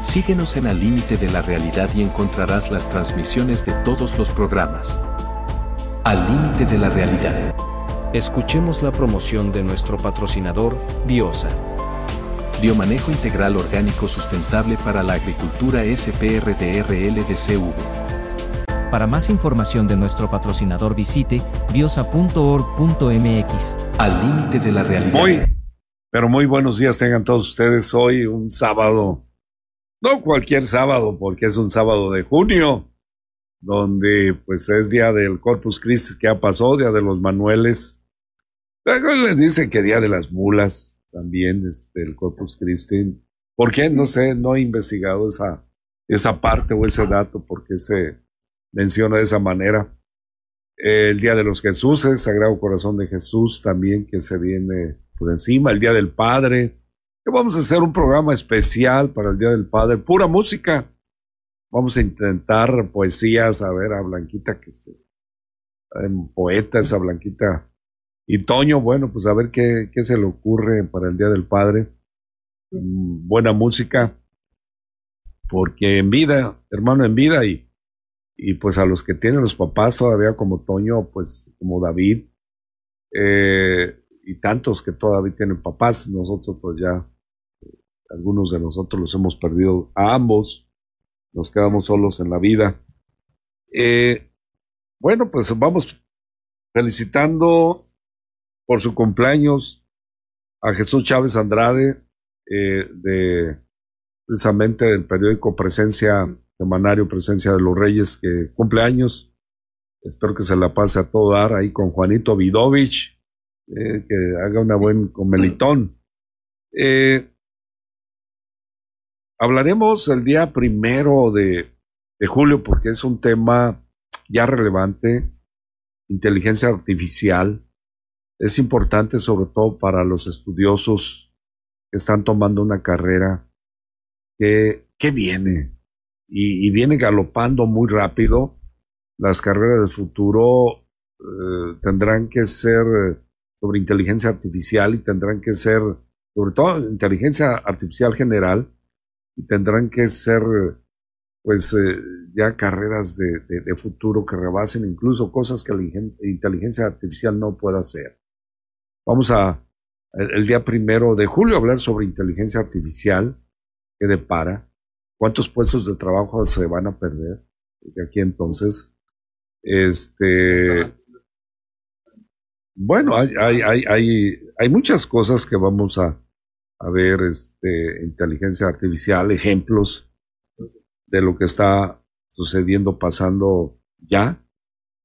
Síguenos en Al límite de la realidad y encontrarás las transmisiones de todos los programas. Al límite de la realidad. Escuchemos la promoción de nuestro patrocinador, Biosa. Biomanejo integral orgánico sustentable para la agricultura SPRDRLDCV. Para más información de nuestro patrocinador visite biosa.org.mx. Al límite de la realidad. Muy, pero muy buenos días tengan todos ustedes hoy, un sábado, no cualquier sábado, porque es un sábado de junio, donde pues es día del Corpus Christi que ya pasó, día de los Manueles. Luego les dicen que día de las mulas, también este, el Corpus Christi. ¿Por qué? No sé, no he investigado esa, esa parte o ese dato, porque se menciona de esa manera. El Día de los Jesús, el Sagrado Corazón de Jesús también que se viene por encima, el Día del Padre, que vamos a hacer un programa especial para el Día del Padre, pura música. Vamos a intentar poesías, a ver a Blanquita que se poeta esa Blanquita y Toño, bueno, pues a ver qué, se le ocurre para el Día del Padre. Mm, buena música, porque en vida, hermano, en vida y, y pues a los que tienen los papás todavía como Toño, pues como David, eh, y tantos que todavía tienen papás, nosotros pues ya, algunos de nosotros los hemos perdido a ambos, nos quedamos solos en la vida. Eh, bueno, pues vamos felicitando por su cumpleaños a Jesús Chávez Andrade, eh, de precisamente del periódico Presencia, semanario Presencia de los Reyes, que cumple años. Espero que se la pase a todo dar ahí con Juanito Vidovich, eh, que haga una buen comelitón. Hablaremos el día primero de, julio porque es un tema ya relevante, inteligencia artificial es importante sobre todo para los estudiosos que están tomando una carrera que, viene y, viene galopando muy rápido. Las carreras del futuro eh, tendrán que ser sobre inteligencia artificial y tendrán que ser sobre todo inteligencia artificial general y tendrán que ser pues eh, ya carreras de, futuro que rebasen incluso cosas que la inteligencia artificial no pueda hacer. Vamos a, el, día primero de julio, hablar sobre inteligencia artificial, qué depara, cuántos puestos de trabajo se van a perder de aquí entonces. Este, bueno, hay, hay, hay, hay muchas cosas que vamos a, a ver, este, inteligencia artificial, ejemplos de lo que está sucediendo, pasando ya,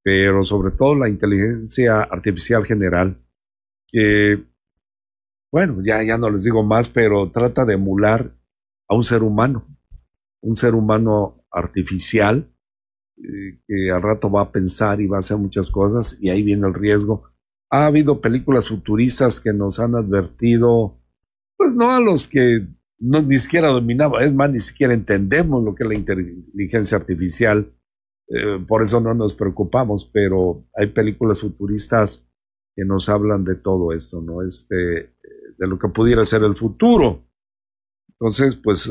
pero sobre todo la inteligencia artificial general que, bueno, ya, ya no les digo más, pero trata de emular a un ser humano, un ser humano artificial, eh, que al rato va a pensar y va a hacer muchas cosas, y ahí viene el riesgo. Ha habido películas futuristas que nos han advertido, pues no a los que no, ni siquiera dominaba, es más, ni siquiera entendemos lo que es la inteligencia artificial, eh, por eso no nos preocupamos, pero hay películas futuristas que nos hablan de todo esto, ¿no? Este, de lo que pudiera ser el futuro. Entonces, pues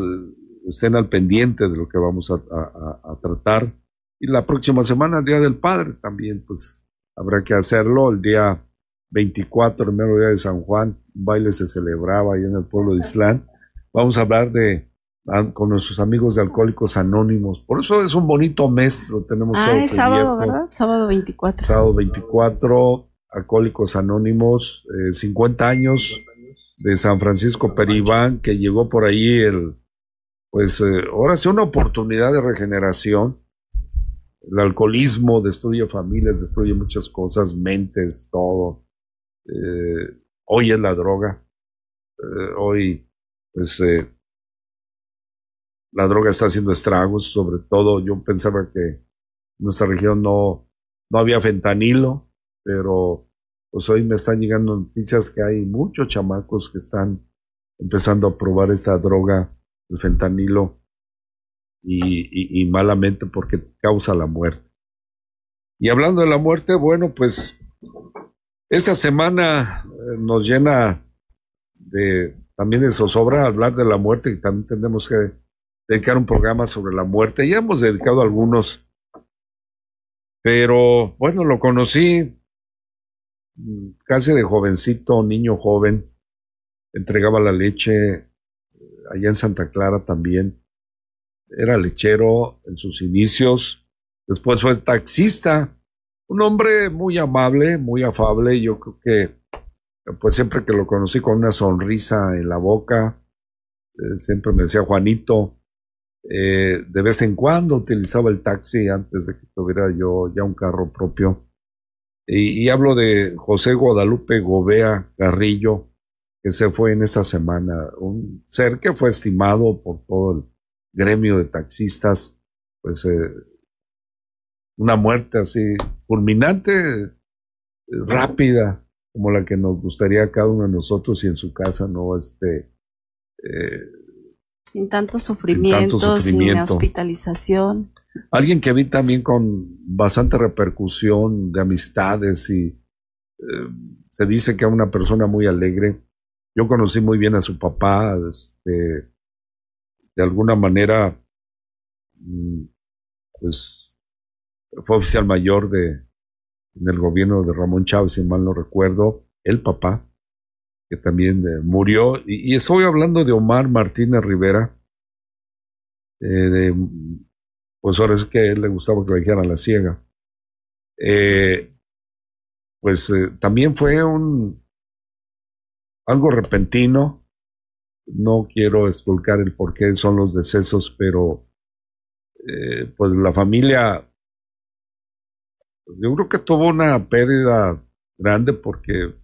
estén al pendiente de lo que vamos a, a, tratar. Y la próxima semana, Día del Padre, también, pues habrá que hacerlo. El día 24, el mero día de San Juan, un baile se celebraba ahí en el pueblo de Islán. Vamos a hablar de con nuestros amigos de Alcohólicos Anónimos. Por eso es un bonito mes, lo tenemos ah, todo es sábado, ¿verdad? Sábado 24. Sábado 24 Alcohólicos Anónimos, eh, 50 años de San Francisco Peribán, que llegó por ahí el, pues eh, ahora sí una oportunidad de regeneración. El alcoholismo destruye familias, destruye muchas cosas, mentes, todo. Eh, hoy es la droga. Eh, hoy, pues, eh, la droga está haciendo estragos, sobre todo yo pensaba que nuestra región no, no había fentanilo, pero pues hoy me están llegando noticias que hay muchos chamacos que están empezando a probar esta droga, el fentanilo, y malamente porque causa la muerte. Y hablando de la muerte, bueno, pues esta semana eh, nos llena de también de zozobra hablar de la muerte y también tenemos que dedicar un programa sobre la muerte. Ya hemos dedicado algunos, pero bueno, lo conocí mm, casi de jovencito, niño joven. Entregaba la leche eh, allá en Santa Clara también. Era lechero en sus inicios. Después fue taxista. Un hombre muy amable, muy afable. Yo creo que pues siempre que lo conocí con una sonrisa en la boca, eh, siempre me decía Juanito, eh, de vez en cuando utilizaba el taxi antes de que tuviera yo ya un carro propio. Y, hablo de José Guadalupe Gobea Garrillo, que se fue en esa semana, un ser que fue estimado por todo el gremio de taxistas, pues eh, una muerte así fulminante, rápida, como la que nos gustaría a cada uno de nosotros y en su casa, ¿no? Este, eh, sin tanto sufrimiento, sin, hospitalización. Alguien que vi también con bastante repercusión de amistades y eh, se dice que es una persona muy alegre. Yo conocí muy bien a su papá, este, de alguna manera, mm, pues fue oficial mayor de, en el gobierno de Ramón Chávez, si mal no recuerdo, el papá, que también eh, murió. Y, estoy hablando de Omar Martínez Rivera, eh, de, pues ahora es que él le gustaba que le dijeran la ciega. Eh, pues también fue un algo repentino. No quiero esculcar el por qué son los decesos, pero pues la familia yo creo que tuvo una pérdida grande porque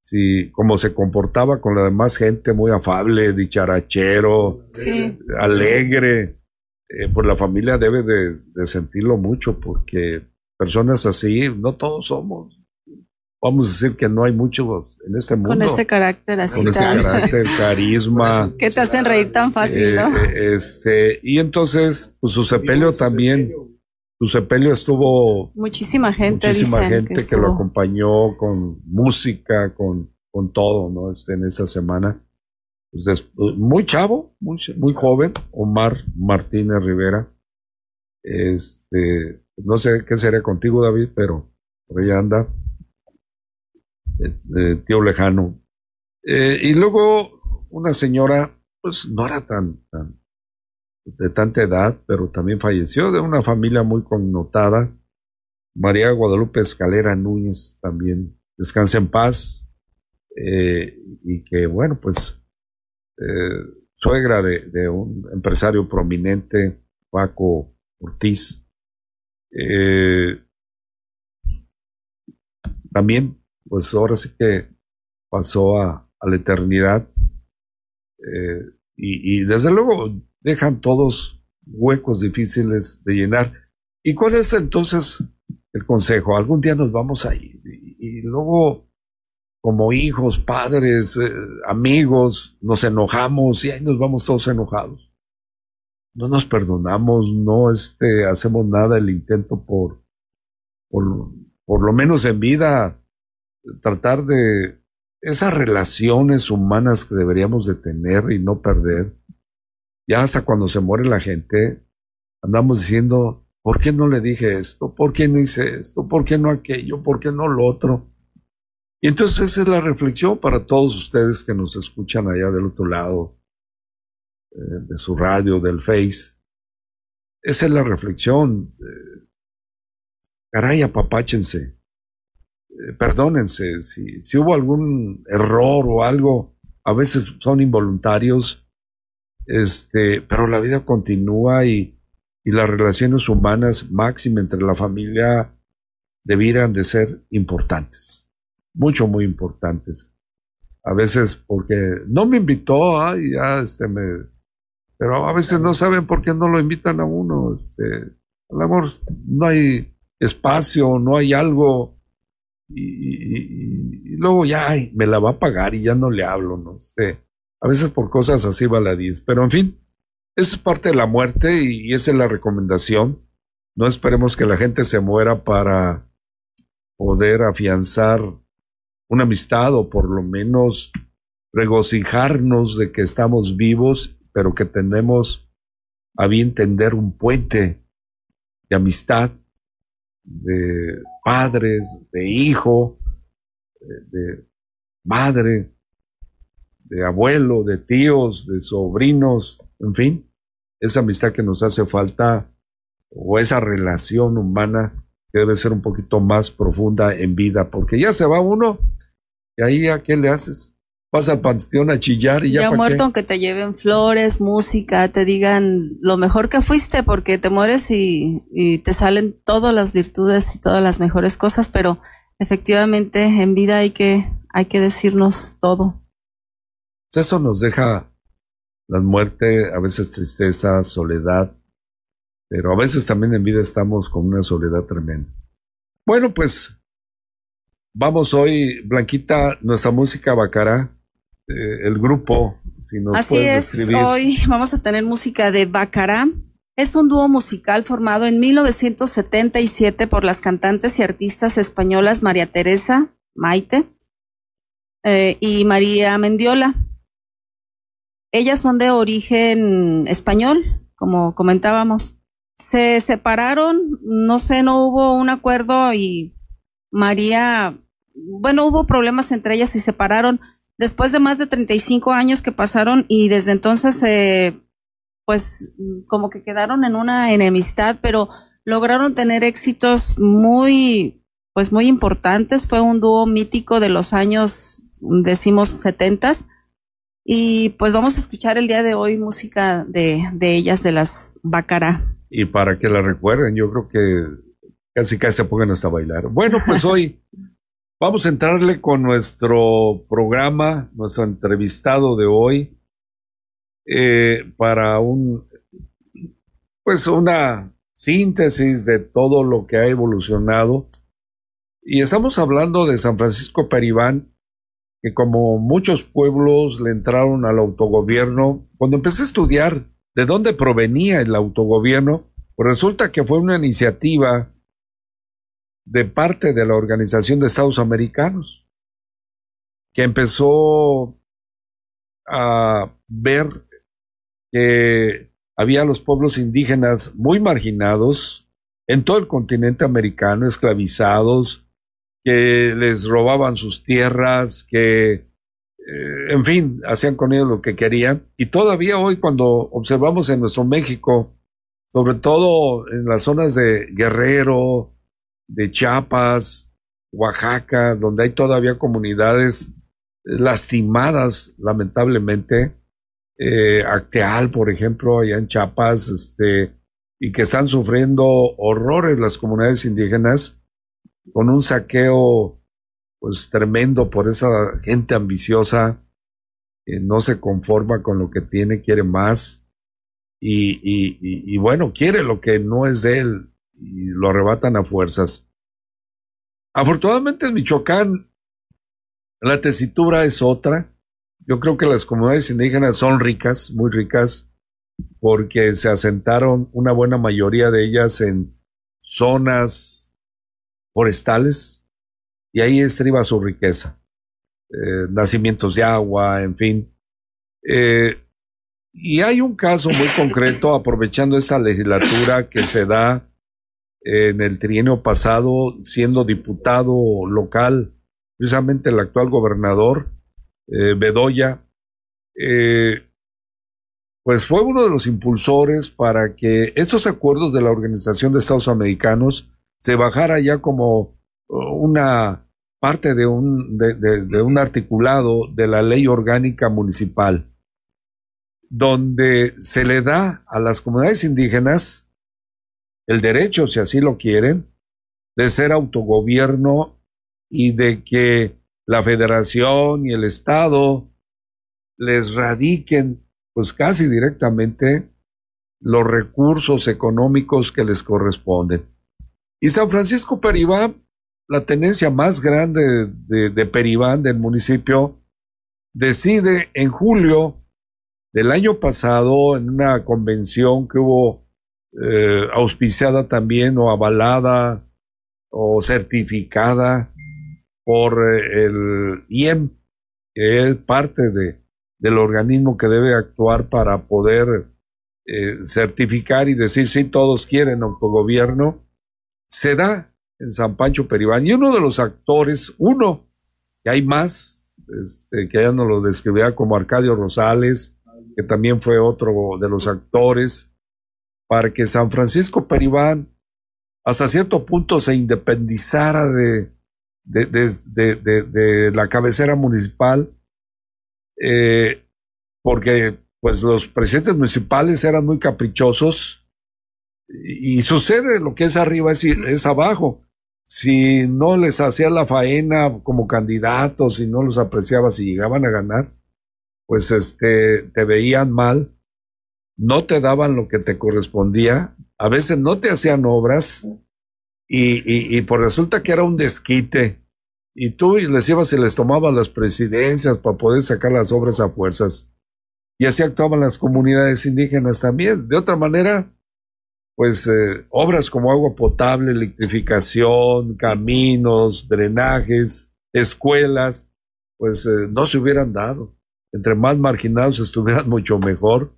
si como se comportaba con la demás gente muy afable, dicharachero, alegre, eh, pues la familia debe de, sentirlo mucho porque personas así, no todos somos. Vamos a decir que no hay muchos en este mundo. Con ese carácter así. Con ese carácter, carisma. que te hacen reír tan fácil, eh, ¿no? Eh, este, y entonces, pues su sepelio también su sepelio estuvo muchísima gente, muchísima gente que, lo acompañó con música, con, con todo, ¿no? Este, en esa semana. Pues muy chavo, muy, muy joven, Omar Martínez Rivera. Este, no sé qué sería contigo, David, pero por ahí anda. tío lejano. Eh, y luego una señora, pues no era tan, tan, de tanta edad, pero también falleció de una familia muy connotada. María Guadalupe Escalera Núñez también descansa en paz eh, y que bueno pues eh, suegra de, un empresario prominente Paco Ortiz eh, también pues ahora sí que pasó a, la eternidad y, y, desde luego dejan todos huecos difíciles de llenar. ¿Y cuál es entonces el consejo? Algún día nos vamos a y, luego como hijos, padres, eh, amigos, nos enojamos y ahí nos vamos todos enojados. No nos perdonamos, no este, hacemos nada el intento por, por, por lo menos en vida, tratar de esas relaciones humanas que deberíamos de tener y no perder. Ya hasta cuando se muere la gente, andamos diciendo, ¿por qué no le dije esto? ¿Por qué no hice esto? ¿Por qué no aquello? ¿Por qué no lo otro? Y entonces esa es la reflexión para todos ustedes que nos escuchan allá del otro lado eh, de su radio, del Face. Esa es la reflexión. Eh, caray, apapáchense. Eh, perdónense. Si, si hubo algún error o algo, a veces son involuntarios este, pero la vida continúa y, y las relaciones humanas máxima entre la familia debieran de ser importantes, mucho, muy importantes. A veces porque no me invitó, ay, ya, este, me, pero a veces no saben por qué no lo invitan a uno, este, a lo mejor no hay espacio, no hay algo, y, luego ya me la va a pagar y ya no le hablo, ¿no? Este, a veces por cosas así baladíes, pero en fin, es parte de la muerte y, esa es la recomendación. No esperemos que la gente se muera para poder afianzar una amistad o por lo menos regocijarnos de que estamos vivos, pero que tenemos a bien tender un puente de amistad, de padres, de hijo, de, madre, de abuelo, de tíos, de sobrinos, en fin, esa amistad que nos hace falta o esa relación humana que debe ser un poquito más profunda en vida, porque ya se va uno y ahí a qué le haces? Vas al panteón a chillar y ya. Ya muerto, aunque te lleven flores, música, te digan lo mejor que fuiste, porque te mueres y, y te salen todas las virtudes y todas las mejores cosas, pero efectivamente en vida hay que, hay que decirnos todo. Eso nos deja la muerte, a veces tristeza, soledad, pero a veces también en vida estamos con una soledad tremenda. Bueno, pues vamos hoy, Blanquita, nuestra música Bacará, eh, el grupo, si nos Así es, hoy vamos a tener música de Bacará. Es un dúo musical formado en 1977 por las cantantes y artistas españolas María Teresa Maite eh, y María Mendiola. Ellas son de origen español, como comentábamos se separaron, no sé, no hubo un acuerdo y María, bueno, hubo problemas entre ellas y se separaron después de más de 35 años que pasaron y desde entonces, eh, pues como que quedaron en una enemistad, pero lograron tener éxitos muy, pues muy importantes. Fue un dúo mítico de los años, decimos, setentas. Y pues vamos a escuchar el día de hoy música de, de ellas, de las Bacara y para que la recuerden, yo creo que casi casi se pongan hasta bailar. Bueno, pues hoy vamos a entrarle con nuestro programa, nuestro entrevistado de hoy, eh, para un, pues una síntesis de todo lo que ha evolucionado. Y estamos hablando de San Francisco Peribán, que como muchos pueblos le entraron al autogobierno, cuando empecé a estudiar de dónde provenía el autogobierno, pues resulta que fue una iniciativa de parte de la Organización de Estados Americanos, que empezó a ver que había los pueblos indígenas muy marginados en todo el continente americano, esclavizados, que les robaban sus tierras, que eh, en fin, hacían con ellos lo que querían. Y todavía hoy cuando observamos en nuestro México, sobre todo en las zonas de Guerrero, de Chiapas, Oaxaca, donde hay todavía comunidades lastimadas, lamentablemente, eh, Acteal, por ejemplo, allá en Chiapas, este, y que están sufriendo horrores las comunidades indígenas con un saqueo pues tremendo por esa gente ambiciosa que no se conforma con lo que tiene, quiere más y, y, bueno, quiere lo que no es de él y lo arrebatan a fuerzas. Afortunadamente en Michoacán la tesitura es otra. Yo creo que las comunidades indígenas son ricas, muy ricas, porque se asentaron una buena mayoría de ellas en zonas forestales, y ahí estriba su riqueza. Eh, nacimientos de agua, en fin. Eh, y hay un caso muy concreto, aprovechando esa legislatura que se da en el trienio pasado, siendo diputado local, precisamente el actual gobernador, eh, Bedoya, pues fue uno de los impulsores para que estos acuerdos de la Organización de Estados Americanos se bajara ya como una parte de un, de, un articulado de la ley orgánica municipal, donde se le da a las comunidades indígenas el derecho, si así lo quieren, de ser autogobierno y de que la federación y el Estado les radiquen, pues casi directamente, los recursos económicos que les corresponden. Y San Francisco Peribán, la tenencia más grande de, Peribán del municipio, decide en julio del año pasado, en una convención que hubo eh, auspiciada también o avalada o certificada por eh, el IEM, que es parte de, del organismo que debe actuar para poder eh, certificar y decir si todos quieren autogobierno, se da en San Pancho Peribán. Y uno de los actores, uno, que hay más, este, que ya nos lo describía como Arcadio Rosales, que también fue otro de los actores, para que San Francisco Peribán hasta cierto punto se independizara de, la cabecera municipal, eh, porque pues los presidentes municipales eran muy caprichosos y, sucede lo que es arriba es, es abajo. Si no les hacía la faena como candidatos, si no los apreciaba, si llegaban a ganar, pues este, te veían mal, no te daban lo que te correspondía, a veces no te hacían obras y, y, y pues resulta que era un desquite. Y tú les ibas y les tomabas las presidencias para poder sacar las obras a fuerzas. Y así actuaban las comunidades indígenas también. De otra manera, pues eh, obras como agua potable, electrificación, caminos, drenajes, escuelas, pues eh, no se hubieran dado entre más marginados estuvieran mucho mejor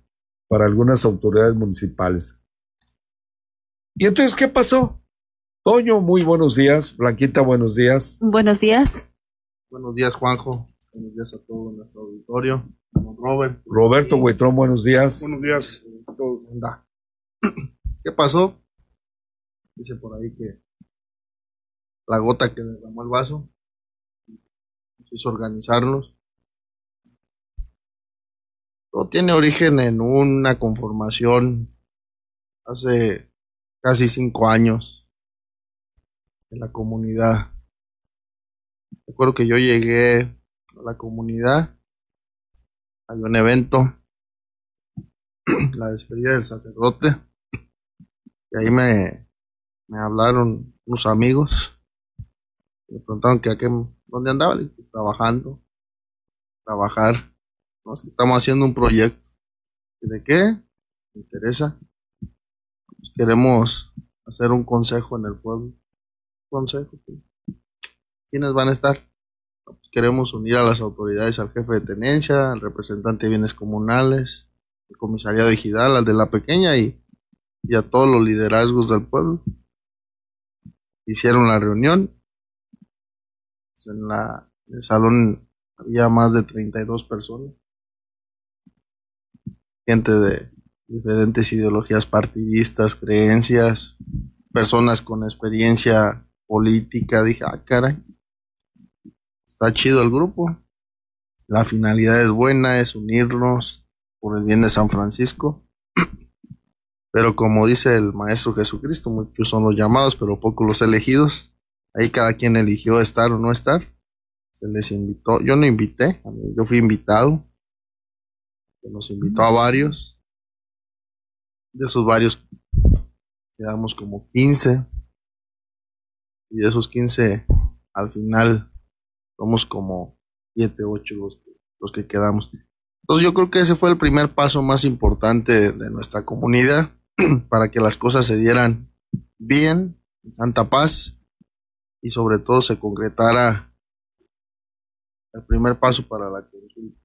para algunas autoridades municipales. ¿Y entonces qué pasó? Toño, muy buenos días. Blanquita, buenos días. Buenos días. Buenos días, Juanjo. Buenos días a todo nuestro auditorio. Robert. Roberto Huitrón, buenos días. Buenos días. ¿Qué pasó? Dice por ahí que la gota que derramó el vaso hizo organizarnos todo tiene origen en una conformación hace casi cinco años en la comunidad. Recuerdo que yo llegué a la comunidad, había un evento, la despedida del sacerdote, y ahí me, me hablaron unos amigos, me preguntaron que a dónde andaba, trabajando, trabajar estamos haciendo un proyecto. ¿De qué? ¿Me interesa? Pues queremos hacer un consejo en el pueblo. Consejo. ¿Quiénes van a estar? Pues queremos unir a las autoridades, al jefe de tenencia, al representante de bienes comunales, al comisariado ejidal, al de la pequeña y, y a todos los liderazgos del pueblo. Hicieron la reunión. En, la, el salón había más de 32 personas gente de diferentes ideologías partidistas, creencias, personas con experiencia política. Dije, ah, caray, está chido el grupo. La finalidad es buena, es unirnos por el bien de San Francisco. Pero como dice el Maestro Jesucristo, muchos son los llamados, pero pocos los elegidos. Ahí cada quien eligió estar o no estar. Se les invitó. Yo no invité, yo fui invitado que nos invitó a varios. De esos varios quedamos como 15. Y de esos 15, al final, somos como 7, 8 los, los que quedamos. Entonces yo creo que ese fue el primer paso más importante de nuestra comunidad para que las cosas se dieran bien, en santa paz, y sobre todo se concretara el primer paso para la consulta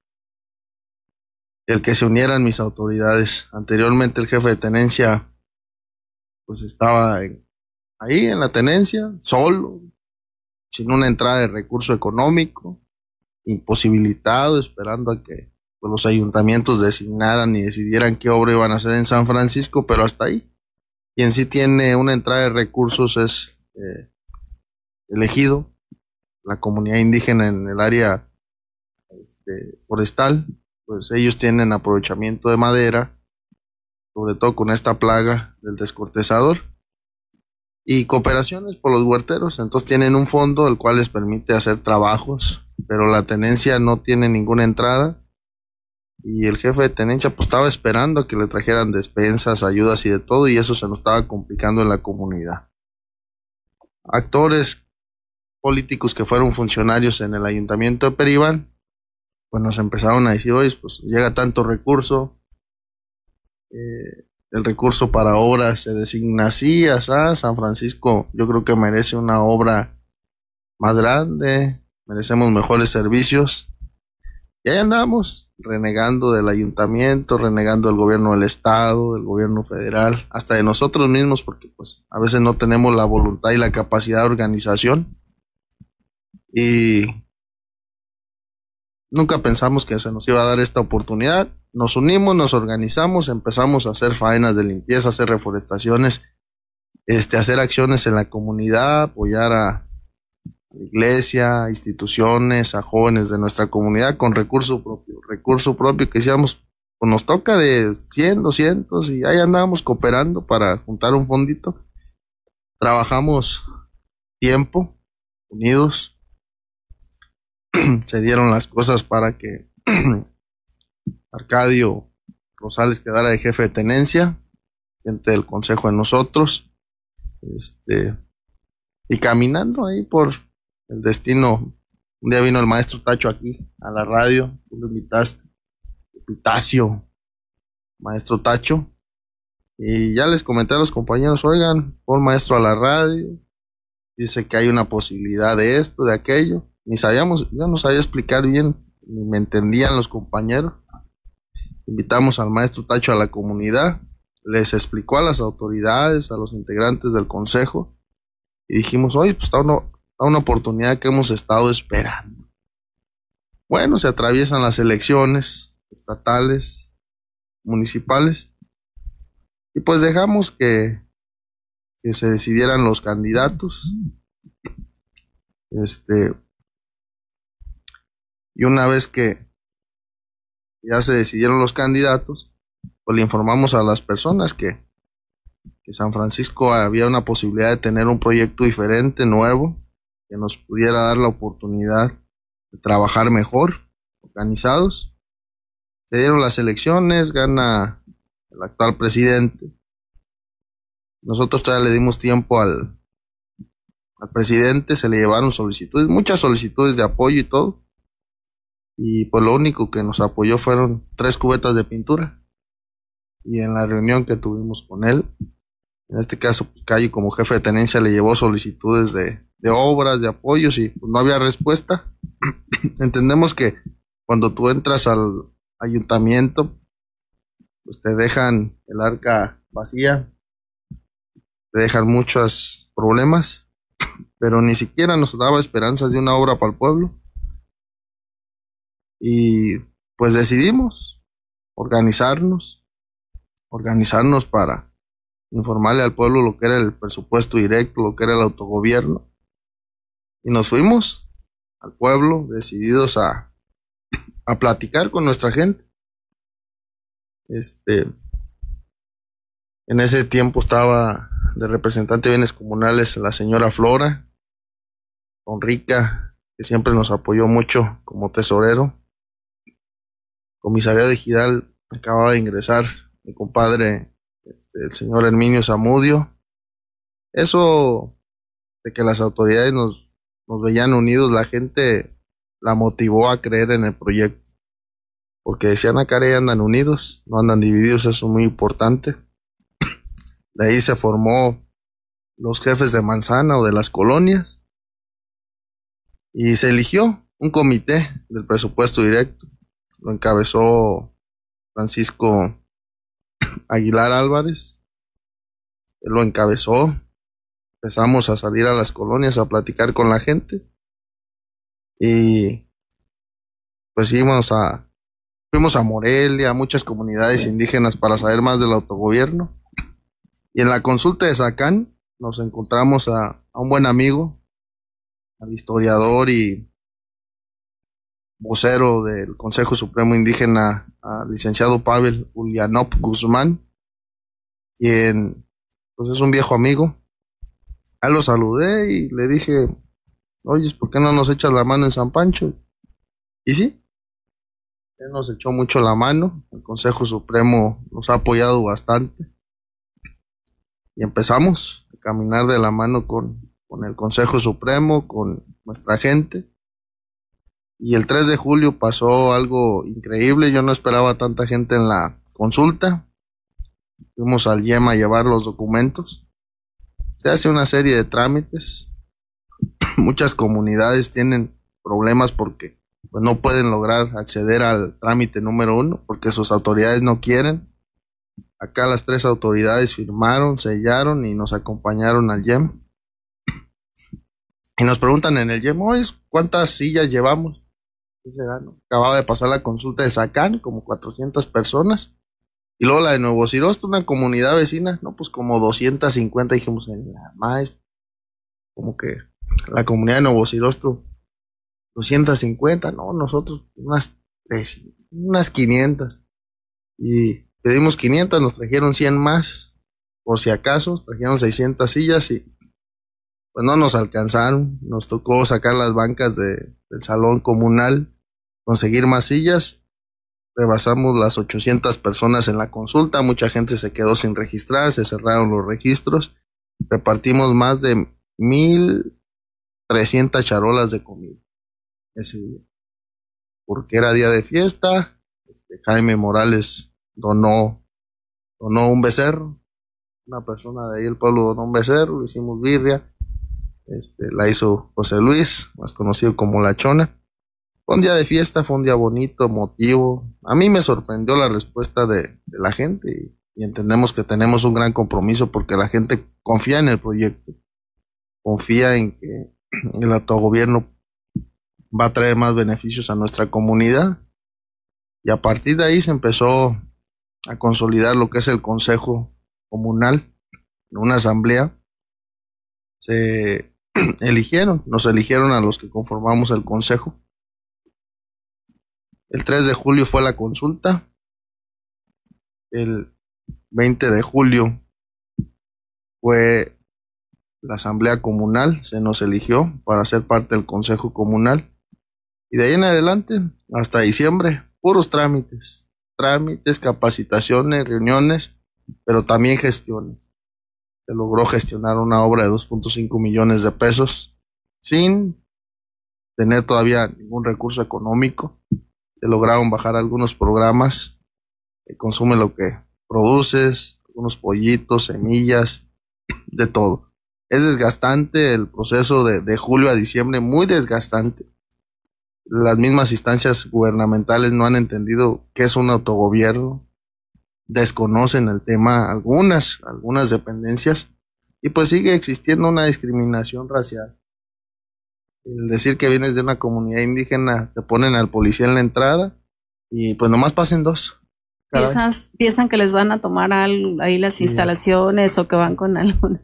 el que se unieran mis autoridades. Anteriormente el jefe de tenencia pues estaba ahí en la tenencia, solo, sin una entrada de recurso económico, imposibilitado, esperando a que los ayuntamientos designaran y decidieran qué obra iban a hacer en San Francisco, pero hasta ahí. Quien sí tiene una entrada de recursos es eh, elegido, la comunidad indígena en el área este, forestal, pues ellos tienen aprovechamiento de madera, sobre todo con esta plaga del descortezador, y cooperaciones por los huerteros. Entonces tienen un fondo el cual les permite hacer trabajos, pero la tenencia no tiene ninguna entrada y el jefe de tenencia pues estaba esperando que le trajeran despensas, ayudas y de todo y eso se nos estaba complicando en la comunidad. Actores políticos que fueron funcionarios en el ayuntamiento de Peribán, pues nos empezaron a decir, oye, pues llega tanto recurso, eh, el recurso para obras se designa así, así, San Francisco yo creo que merece una obra más grande, merecemos mejores servicios. Y ahí andamos, renegando del ayuntamiento, renegando del gobierno del estado, del gobierno federal, hasta de nosotros mismos, porque pues a veces no tenemos la voluntad y la capacidad de organización. Y nunca pensamos que se nos iba a dar esta oportunidad. Nos unimos, nos organizamos, empezamos a hacer faenas de limpieza, hacer reforestaciones, este, hacer acciones en la comunidad, apoyar a, iglesia, instituciones, a jóvenes de nuestra comunidad con recurso propio, recurso propio que decíamos, pues nos toca de 100, 200 y ahí andábamos cooperando para juntar un fondito. Trabajamos tiempo, unidos. Se dieron las cosas para que Arcadio Rosales quedara de jefe de tenencia, gente del consejo de nosotros. Este, y caminando ahí por el destino. Un día vino el maestro Tacho aquí a la radio, tú lo invitaste, Pitacio, maestro Tacho, y ya les comenté a los compañeros, oigan, pon maestro a la radio, dice que hay una posibilidad de esto, de aquello, ni sabíamos, yo no sabía explicar bien, ni me entendían los compañeros. Invitamos al maestro Tacho a la comunidad, les explicó a las autoridades, a los integrantes del consejo, y dijimos, oye, pues está uno, una oportunidad que hemos estado esperando. Bueno, se atraviesan las elecciones estatales, municipales, y pues dejamos que, que se decidieran los candidatos. Este, y una vez que ya se decidieron los candidatos, pues le informamos a las personas que, que San Francisco había una posibilidad de tener un proyecto diferente, nuevo, que nos pudiera dar la oportunidad de trabajar mejor, organizados. Se dieron las elecciones, gana el actual presidente. Nosotros todavía le dimos tiempo al, al presidente, se le llevaron solicitudes, muchas solicitudes de apoyo y todo. Y pues lo único que nos apoyó fueron tres cubetas de pintura. Y en la reunión que tuvimos con él, en este caso, pues, Calle como jefe de tenencia le llevó solicitudes de de obras, de apoyos y pues, no había respuesta. Entendemos que cuando tú entras al ayuntamiento, pues te dejan el arca vacía, te dejan muchos problemas, pero ni siquiera nos daba esperanzas de una obra para el pueblo. Y pues decidimos organizarnos, organizarnos para informarle al pueblo lo que era el presupuesto directo, lo que era el autogobierno y nos fuimos al pueblo decididos a, a platicar con nuestra gente. Este, en ese tiempo estaba de representante de bienes comunales la señora Flora, con Rica, que siempre nos apoyó mucho como tesorero. Comisaría de Gidal acababa de ingresar mi compadre, este, el señor Herminio Zamudio. Eso de que las autoridades nos nos veían unidos, la gente la motivó a creer en el proyecto. Porque decían acá andan unidos, no andan divididos, eso es muy importante. De ahí se formó los jefes de manzana o de las colonias. Y se eligió un comité del presupuesto directo. Lo encabezó Francisco Aguilar Álvarez. Él lo encabezó empezamos a salir a las colonias a platicar con la gente. Y pues íbamos a fuimos a Morelia, a muchas comunidades indígenas para saber más del autogobierno. Y en la consulta de Sacán nos encontramos a, un buen amigo, al historiador y vocero del Consejo Supremo Indígena, al licenciado Pavel Ulianop Guzmán, quien pues es un viejo amigo lo saludé y le dije, oye, ¿por qué no nos echas la mano en San Pancho? Y sí, Él nos echó mucho la mano, el Consejo Supremo nos ha apoyado bastante. Y empezamos a caminar de la mano con, con el Consejo Supremo, con nuestra gente. Y el 3 de julio pasó algo increíble, yo no esperaba tanta gente en la consulta. Fuimos al YEMA a llevar los documentos. Se hace una serie de trámites. Muchas comunidades tienen problemas porque pues, no pueden lograr acceder al trámite número uno porque sus autoridades no quieren. Acá las tres autoridades firmaron, sellaron y nos acompañaron al YEM. Y nos preguntan en el YEM, ¿cuántas sillas llevamos? Acababa de pasar la consulta de Sacán, como 400 personas. Y luego la de Nuevo Cirosto, una comunidad vecina, no, pues como 250, dijimos, más, como que la comunidad de Nuevo Cirosto, 250, no, nosotros unas, unas 500. Y pedimos 500, nos trajeron 100 más, por si acaso, trajeron 600 sillas y pues no nos alcanzaron, nos tocó sacar las bancas de, del salón comunal, conseguir más sillas rebasamos las 800 personas en la consulta, mucha gente se quedó sin registrar, se cerraron los registros, repartimos más de 1.300 charolas de comida ese día, porque era día de fiesta, este, Jaime Morales donó, donó un becerro, una persona de ahí el pueblo donó un becerro, lo hicimos birria, este, la hizo José Luis, más conocido como La Chona, fue un día de fiesta, fue un día bonito, emotivo. A mí me sorprendió la respuesta de, la gente y, entendemos que tenemos un gran compromiso porque la gente confía en el proyecto, confía en que el autogobierno va a traer más beneficios a nuestra comunidad. Y a partir de ahí se empezó a consolidar lo que es el Consejo Comunal, en una asamblea. Se eligieron, nos eligieron a los que conformamos el Consejo el 3 de julio fue la consulta. El 20 de julio fue la asamblea comunal, se nos eligió para ser parte del consejo comunal. Y de ahí en adelante, hasta diciembre, puros trámites. Trámites, capacitaciones, reuniones, pero también gestiones. Se logró gestionar una obra de 2.5 millones de pesos sin tener todavía ningún recurso económico lograron bajar algunos programas que consume lo que produces, algunos pollitos, semillas, de todo. Es desgastante el proceso de, de julio a diciembre, muy desgastante. Las mismas instancias gubernamentales no han entendido qué es un autogobierno, desconocen el tema algunas, algunas dependencias, y pues sigue existiendo una discriminación racial el decir que vienes de una comunidad indígena, te ponen al policía en la entrada y pues nomás pasen dos. Piensan, que les van a tomar ahí las instalaciones o que van con alguna.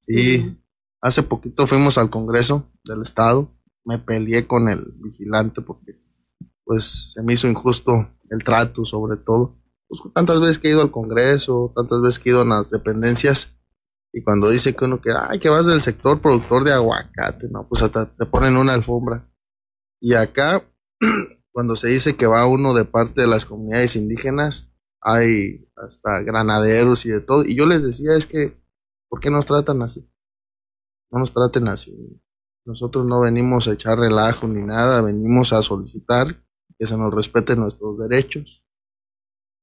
Sí, hace poquito fuimos al Congreso del Estado, me peleé con el vigilante porque pues se me hizo injusto el trato sobre todo. Pues, tantas veces que he ido al Congreso, tantas veces que he ido a las dependencias, y cuando dice que uno que, ay, que vas del sector productor de aguacate, no, pues hasta te ponen una alfombra. Y acá, cuando se dice que va uno de parte de las comunidades indígenas, hay hasta granaderos y de todo. Y yo les decía, es que, ¿por qué nos tratan así? No nos traten así. Nosotros no venimos a echar relajo ni nada, venimos a solicitar que se nos respeten nuestros derechos,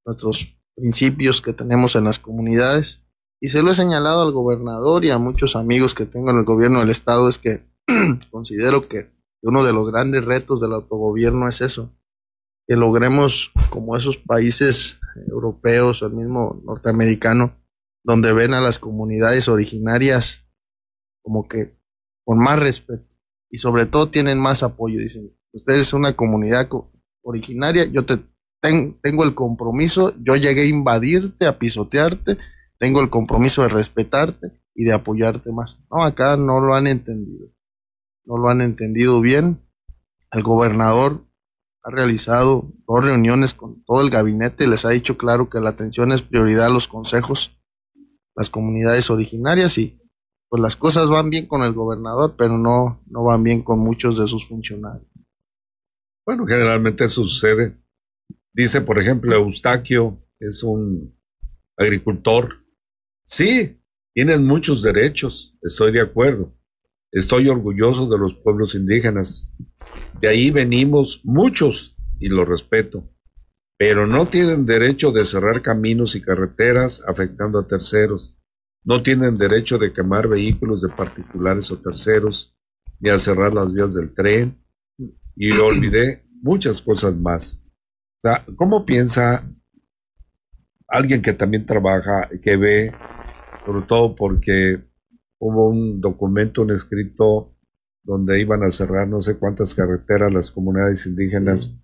nuestros principios que tenemos en las comunidades y se lo he señalado al gobernador y a muchos amigos que tengo en el gobierno del estado, es que considero que uno de los grandes retos del autogobierno es eso, que logremos como esos países europeos o el mismo norteamericano, donde ven a las comunidades originarias como que con más respeto y sobre todo tienen más apoyo. Dicen, ustedes son una comunidad originaria, yo te tengo el compromiso, yo llegué a invadirte, a pisotearte, tengo el compromiso de respetarte y de apoyarte más. No, acá no lo han entendido. No lo han entendido bien. El gobernador ha realizado dos reuniones con todo el gabinete y les ha dicho claro que la atención es prioridad a los consejos, las comunidades originarias y pues las cosas van bien con el gobernador, pero no, no van bien con muchos de sus funcionarios. Bueno, generalmente sucede. Dice, por ejemplo, Eustaquio es un agricultor. Sí, tienen muchos derechos, estoy de acuerdo. Estoy orgulloso de los pueblos indígenas. De ahí venimos muchos y lo respeto. Pero no tienen derecho de cerrar caminos y carreteras afectando a terceros. No tienen derecho de quemar vehículos de particulares o terceros, ni a cerrar las vías del tren. Y olvidé muchas cosas más. ¿cómo piensa alguien que también trabaja, que ve, sobre todo porque hubo un documento, un escrito donde iban a cerrar no sé cuántas carreteras las comunidades indígenas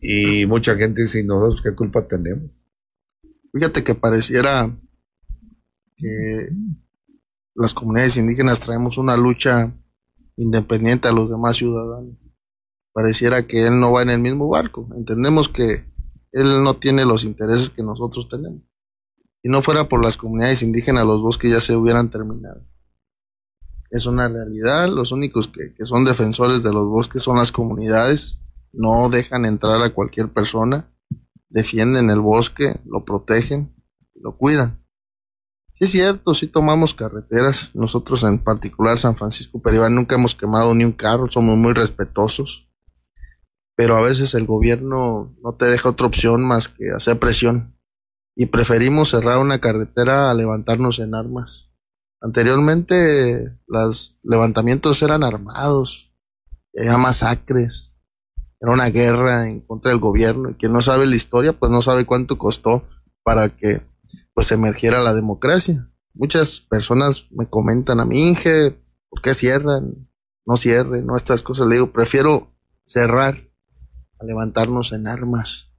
y mucha gente dice, ¿y nosotros qué culpa tenemos? Fíjate que pareciera que las comunidades indígenas traemos una lucha independiente a los demás ciudadanos. Pareciera que él no va en el mismo barco. Entendemos que él no tiene los intereses que nosotros tenemos. Si no fuera por las comunidades indígenas, los bosques ya se hubieran terminado. Es una realidad, los únicos que, que son defensores de los bosques son las comunidades, no dejan entrar a cualquier persona, defienden el bosque, lo protegen, lo cuidan. Sí es cierto, sí tomamos carreteras, nosotros en particular San Francisco Peribán nunca hemos quemado ni un carro, somos muy respetuosos pero a veces el gobierno no te deja otra opción más que hacer presión. Y preferimos cerrar una carretera a levantarnos en armas. Anteriormente los levantamientos eran armados, había masacres, era una guerra en contra del gobierno. Y quien no sabe la historia, pues no sabe cuánto costó para que pues emergiera la democracia. Muchas personas me comentan a mí, Inge, ¿por qué cierran? No cierren, no estas cosas. Le digo, prefiero cerrar a levantarnos en armas,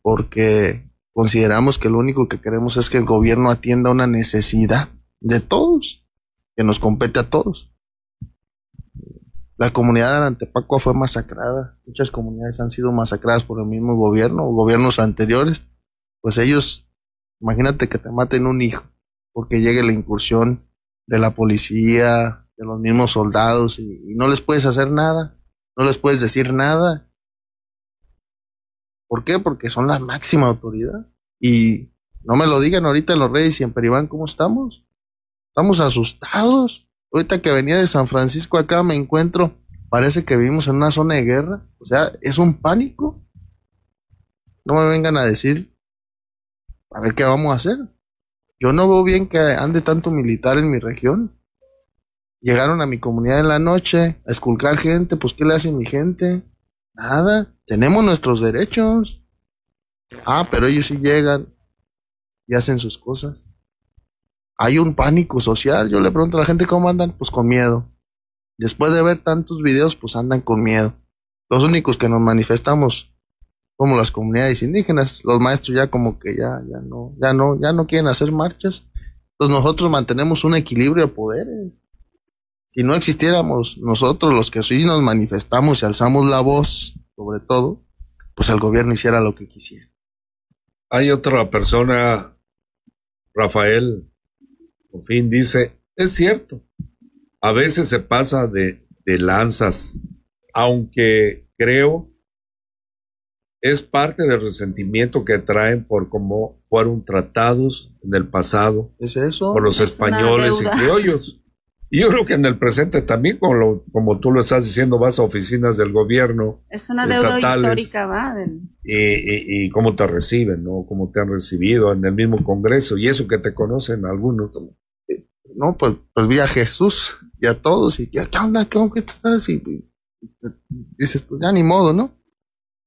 porque consideramos que lo único que queremos es que el gobierno atienda una necesidad de todos, que nos compete a todos. La comunidad de Antepacua fue masacrada, muchas comunidades han sido masacradas por el mismo gobierno o gobiernos anteriores, pues ellos, imagínate que te maten un hijo, porque llegue la incursión de la policía, de los mismos soldados y no les puedes hacer nada, no les puedes decir nada ¿Por qué? Porque son la máxima autoridad. Y no me lo digan ahorita los Reyes y en Peribán, ¿cómo estamos? Estamos asustados. Ahorita que venía de San Francisco acá me encuentro, parece que vivimos en una zona de guerra. O sea, es un pánico. No me vengan a decir, a ver qué vamos a hacer. Yo no veo bien que ande tanto militar en mi región. Llegaron a mi comunidad en la noche a esculcar gente, pues ¿qué le hacen mi gente? Nada, tenemos nuestros derechos. Ah, pero ellos sí llegan y hacen sus cosas. Hay un pánico social. Yo le pregunto a la gente cómo andan, pues con miedo. Después de ver tantos videos, pues andan con miedo. Los únicos que nos manifestamos como las comunidades indígenas, los maestros ya como que ya, ya no, ya no, ya no quieren hacer marchas. Entonces nosotros mantenemos un equilibrio de poderes si no existiéramos nosotros los que sí nos manifestamos y alzamos la voz, sobre todo, pues el gobierno hiciera lo que quisiera. Hay otra persona, Rafael, por fin dice, es cierto, a veces se pasa de, de lanzas, aunque creo es parte del resentimiento que traen por cómo fueron tratados en el pasado ¿Es eso? por los españoles y criollos. Y yo creo que en el presente también, como, como tú lo estás diciendo, vas a oficinas del gobierno. Es una deuda histórica, ¿va? Y, y, cómo te reciben, ¿no? Cómo te han recibido en el mismo Congreso. Y eso que te conocen algunos. No, pues, pues vi a Jesús y a todos. Y ya, ¿qué onda? ¿Cómo que estás? Y, dices tú, ya ni modo, ¿no?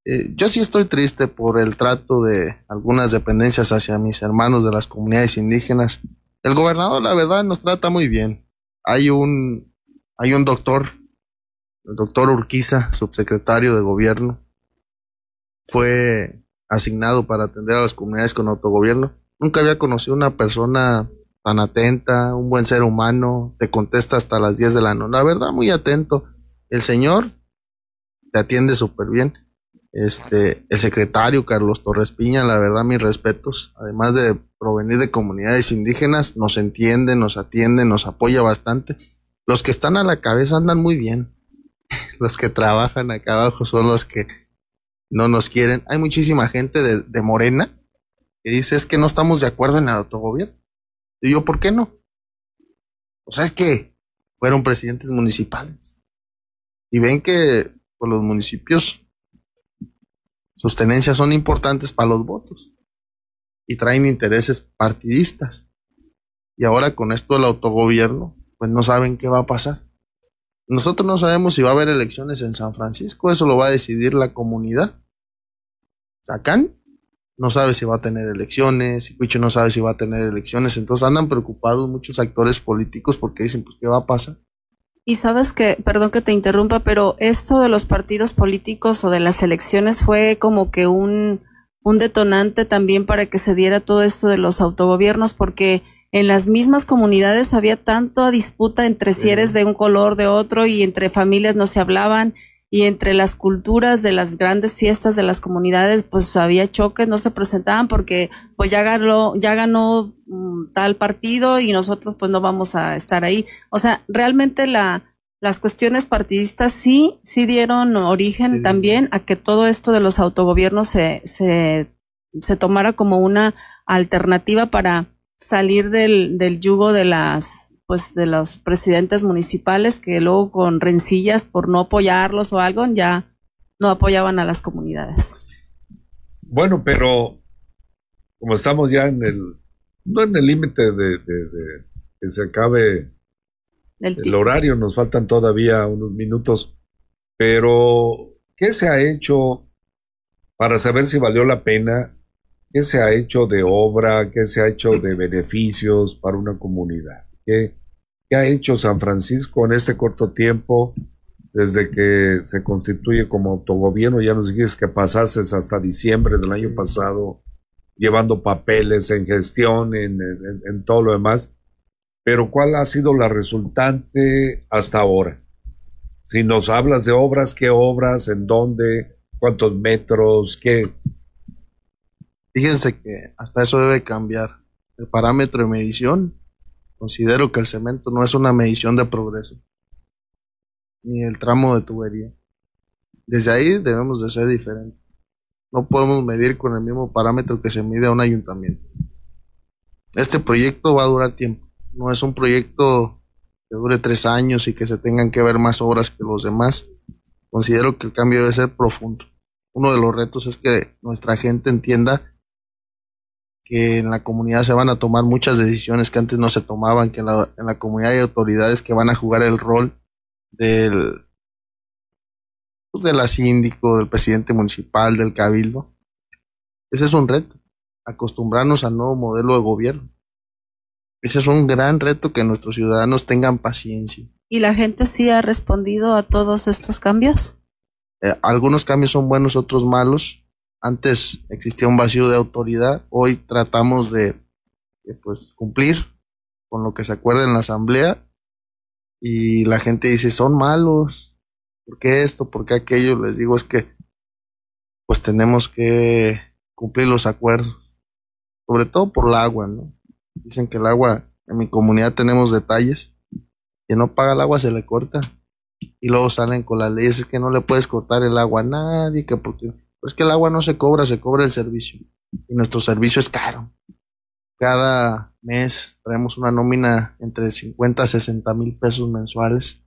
Eh, yo sí estoy triste por el trato de algunas dependencias hacia mis hermanos de las comunidades indígenas. El gobernador, la verdad, nos trata muy bien hay un, hay un doctor, el doctor Urquiza, subsecretario de gobierno, fue asignado para atender a las comunidades con autogobierno. Nunca había conocido una persona tan atenta, un buen ser humano, te contesta hasta las 10 de la noche. La verdad, muy atento. El señor te atiende súper bien. Este, el secretario Carlos Torres Piña, la verdad, mis respetos. Además de provenir de comunidades indígenas, nos entiende, nos atiende, nos apoya bastante. Los que están a la cabeza andan muy bien. los que trabajan acá abajo son los que no nos quieren. Hay muchísima gente de, de Morena que dice es que no estamos de acuerdo en el autogobierno. Y yo, ¿por qué no? O sea, es que fueron presidentes municipales. Y ven que pues, los municipios, sus tenencias son importantes para los votos. Y traen intereses partidistas. Y ahora con esto del autogobierno, pues no saben qué va a pasar. Nosotros no sabemos si va a haber elecciones en San Francisco, eso lo va a decidir la comunidad. Sacan no sabe si va a tener elecciones, Cuicho no sabe si va a tener elecciones, entonces andan preocupados muchos actores políticos porque dicen, pues, ¿qué va a pasar? Y sabes que, perdón que te interrumpa, pero esto de los partidos políticos o de las elecciones fue como que un, un detonante también para que se diera todo esto de los autogobiernos, porque en las mismas comunidades había tanta disputa entre si eres de un color, de otro, y entre familias no se hablaban, y entre las culturas de las grandes fiestas de las comunidades, pues había choques, no se presentaban porque pues ya ganó, ya ganó mm, tal partido y nosotros pues no vamos a estar ahí. O sea, realmente la, las cuestiones partidistas sí, sí dieron origen también a que todo esto de los autogobiernos se, se, se tomara como una alternativa para salir del, del yugo de las pues de los presidentes municipales que luego con rencillas por no apoyarlos o algo ya no apoyaban a las comunidades. Bueno, pero como estamos ya en el no en el límite de, que se acabe el horario, nos faltan todavía unos minutos, pero ¿qué se ha hecho para saber si valió la pena? ¿Qué se ha hecho de obra? ¿Qué se ha hecho de beneficios para una comunidad? ¿Qué, ¿Qué ha hecho San Francisco en este corto tiempo desde que se constituye como autogobierno? Ya nos dijiste que pasases hasta diciembre del año pasado llevando papeles en gestión, en, todo lo demás. Pero ¿cuál ha sido la resultante hasta ahora? Si nos hablas de obras, ¿qué obras? ¿En dónde? ¿Cuántos metros? ¿Qué? Fíjense que hasta eso debe cambiar. El parámetro de medición Considero que el cemento no es una medición de progreso, ni el tramo de tubería. Desde ahí debemos de ser diferentes. No podemos medir con el mismo parámetro que se mide a un ayuntamiento. Este proyecto va a durar tiempo. No es un proyecto que dure tres años y que se tengan que ver más obras que los demás. Considero que el cambio debe ser profundo. Uno de los retos es que nuestra gente entienda que en la comunidad se van a tomar muchas decisiones que antes no se tomaban, que en la, comunidad hay autoridades que van a jugar el rol del pues, la síndico, del presidente municipal, del cabildo. Ese es un reto, acostumbrarnos al nuevo modelo de gobierno. Ese es un gran reto que nuestros ciudadanos tengan paciencia. ¿Y la gente sí ha respondido a todos estos cambios? Eh, algunos cambios son buenos, otros malos. Antes existía un vacío de autoridad, hoy tratamos de, pues cumplir con lo que se acuerda en la asamblea y la gente dice son malos, ¿por qué esto? ¿Por qué aquello? Les digo es que pues tenemos que cumplir los acuerdos, sobre todo por el agua, ¿no? Dicen que el agua, en mi comunidad tenemos detalles, que no paga el agua se le corta y luego salen con las leyes es que no le puedes cortar el agua a nadie, que porque pues que el agua no se cobra, se cobra el servicio. Y nuestro servicio es caro. Cada mes traemos una nómina entre 50 a 60 mil pesos mensuales.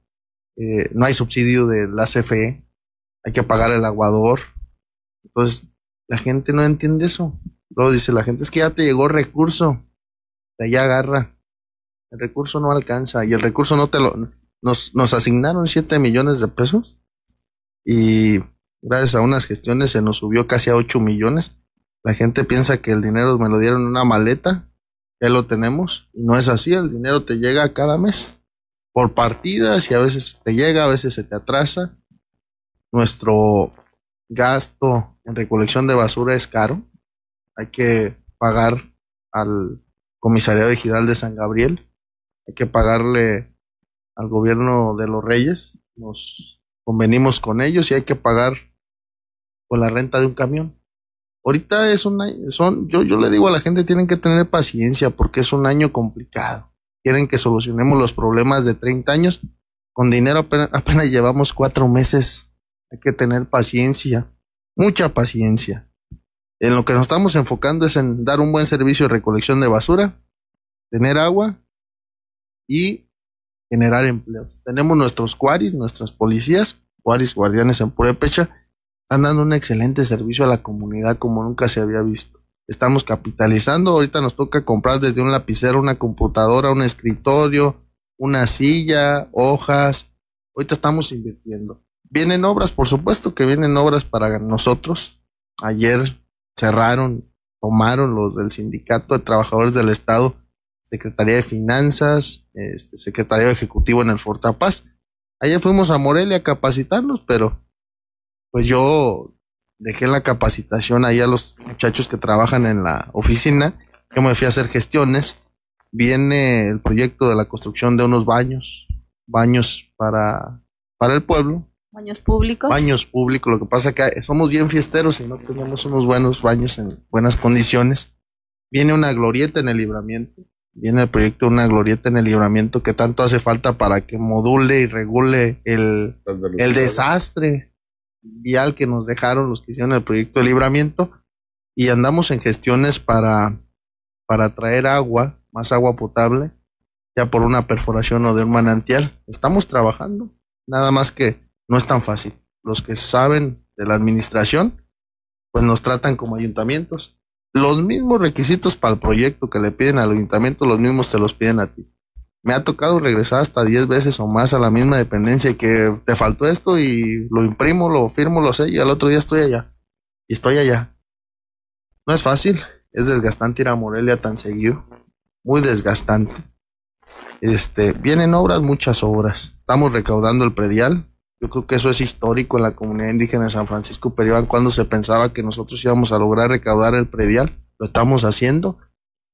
Eh, no hay subsidio de la CFE. Hay que pagar el aguador. Entonces, la gente no entiende eso. Luego dice la gente, es que ya te llegó recurso. Allá agarra. El recurso no alcanza. Y el recurso no te lo... Nos, nos asignaron 7 millones de pesos. Y gracias a unas gestiones se nos subió casi a 8 millones. La gente piensa que el dinero me lo dieron en una maleta, ya lo tenemos, y no es así, el dinero te llega cada mes por partidas y a veces te llega, a veces se te atrasa. Nuestro gasto en recolección de basura es caro. Hay que pagar al comisariado digital de San Gabriel, hay que pagarle al gobierno de los reyes, nos convenimos con ellos y hay que pagar con la renta de un camión. Ahorita es un son, yo, yo le digo a la gente, tienen que tener paciencia porque es un año complicado. Quieren que solucionemos los problemas de 30 años. con dinero apenas, apenas llevamos cuatro meses. Hay que tener paciencia, mucha paciencia. En lo que nos estamos enfocando es en dar un buen servicio de recolección de basura, tener agua y generar empleos. Tenemos nuestros cuaris, nuestras policías, cuaris guardianes en Purépecha, están dando un excelente servicio a la comunidad como nunca se había visto. Estamos capitalizando, ahorita nos toca comprar desde un lapicero, una computadora, un escritorio, una silla, hojas. Ahorita estamos invirtiendo. Vienen obras, por supuesto que vienen obras para nosotros. Ayer cerraron, tomaron los del Sindicato de Trabajadores del Estado, Secretaría de Finanzas, este, Secretario Ejecutivo en el Fortapaz. Ayer fuimos a Morelia a capacitarnos, pero pues yo dejé la capacitación ahí a los muchachos que trabajan en la oficina. Yo me fui a hacer gestiones. Viene el proyecto de la construcción de unos baños, baños para, para el pueblo, Baños públicos. Baños públicos. Lo que pasa es que somos bien fiesteros y no tenemos unos buenos baños en buenas condiciones. Viene una glorieta en el libramiento. Viene el proyecto de una glorieta en el libramiento que tanto hace falta para que module y regule el, el desastre vial que nos dejaron los que hicieron el proyecto de libramiento. Y andamos en gestiones para, para traer agua, más agua potable, ya por una perforación o de un manantial. Estamos trabajando. Nada más que no es tan fácil. Los que saben de la administración, pues nos tratan como ayuntamientos. Los mismos requisitos para el proyecto que le piden al ayuntamiento, los mismos te los piden a ti. Me ha tocado regresar hasta 10 veces o más a la misma dependencia y que te faltó esto y lo imprimo, lo firmo, lo sé y al otro día estoy allá. Y estoy allá. No es fácil, es desgastante ir a Morelia tan seguido. Muy desgastante. Este, vienen obras, muchas obras. Estamos recaudando el predial, yo creo que eso es histórico en la comunidad indígena de San Francisco Periban cuando se pensaba que nosotros íbamos a lograr recaudar el predial. Lo estamos haciendo.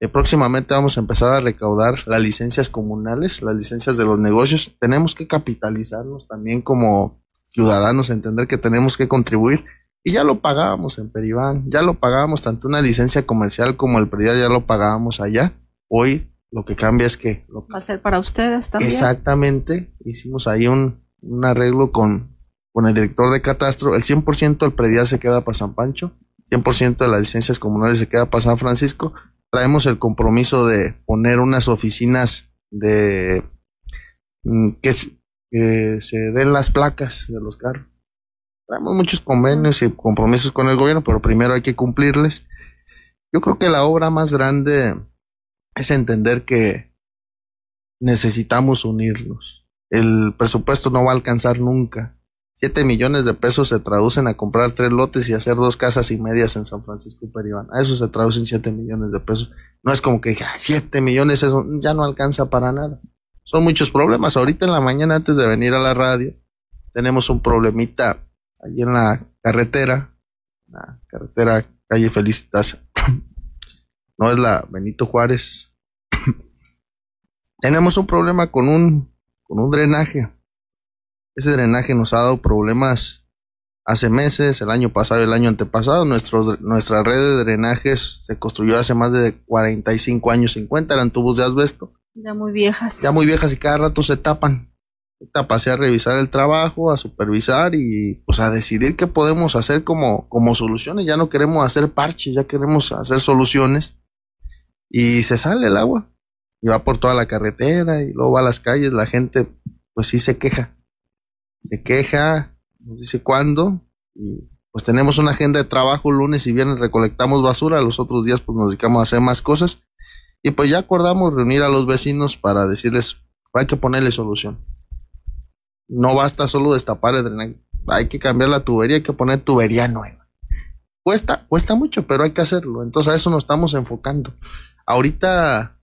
Eh, próximamente vamos a empezar a recaudar las licencias comunales, las licencias de los negocios. Tenemos que capitalizarnos también como ciudadanos, entender que tenemos que contribuir. Y ya lo pagábamos en Peribán, ya lo pagábamos tanto una licencia comercial como el predial, ya lo pagábamos allá. Hoy lo que cambia es que... Lo... Va a ser para ustedes también. Exactamente. Hicimos ahí un, un arreglo con, con el director de catastro, el 100% del predial se queda para San Pancho, 100% de las licencias comunales se queda para San Francisco. Traemos el compromiso de poner unas oficinas de mm, que, que se den las placas de los carros. Traemos muchos convenios y compromisos con el gobierno, pero primero hay que cumplirles. Yo creo que la obra más grande es entender que necesitamos unirnos el presupuesto no va a alcanzar nunca. Siete millones de pesos se traducen a comprar tres lotes y hacer dos casas y medias en San Francisco Peribán. A eso se traducen siete millones de pesos. No es como que dije, siete millones, eso ya no alcanza para nada. Son muchos problemas. Ahorita en la mañana, antes de venir a la radio, tenemos un problemita allí en la carretera, la carretera calle Felicitas. no es la Benito Juárez. tenemos un problema con un con un drenaje. Ese drenaje nos ha dado problemas hace meses, el año pasado y el año antepasado. nuestra red de drenajes se construyó hace más de 45 años, 50, eran tubos de asbesto. Ya muy viejas. Ya muy viejas y cada rato se tapan. Ahorita pasé a revisar el trabajo, a supervisar y pues a decidir qué podemos hacer como, como soluciones. Ya no queremos hacer parches, ya queremos hacer soluciones. Y se sale el agua y va por toda la carretera y luego va a las calles, la gente pues sí se queja. Se queja, nos dice cuándo y pues tenemos una agenda de trabajo lunes y viernes recolectamos basura, los otros días pues nos dedicamos a hacer más cosas y pues ya acordamos reunir a los vecinos para decirles hay que ponerle solución. No basta solo destapar el drenaje, hay que cambiar la tubería, hay que poner tubería nueva. Cuesta, cuesta mucho, pero hay que hacerlo. Entonces a eso nos estamos enfocando. Ahorita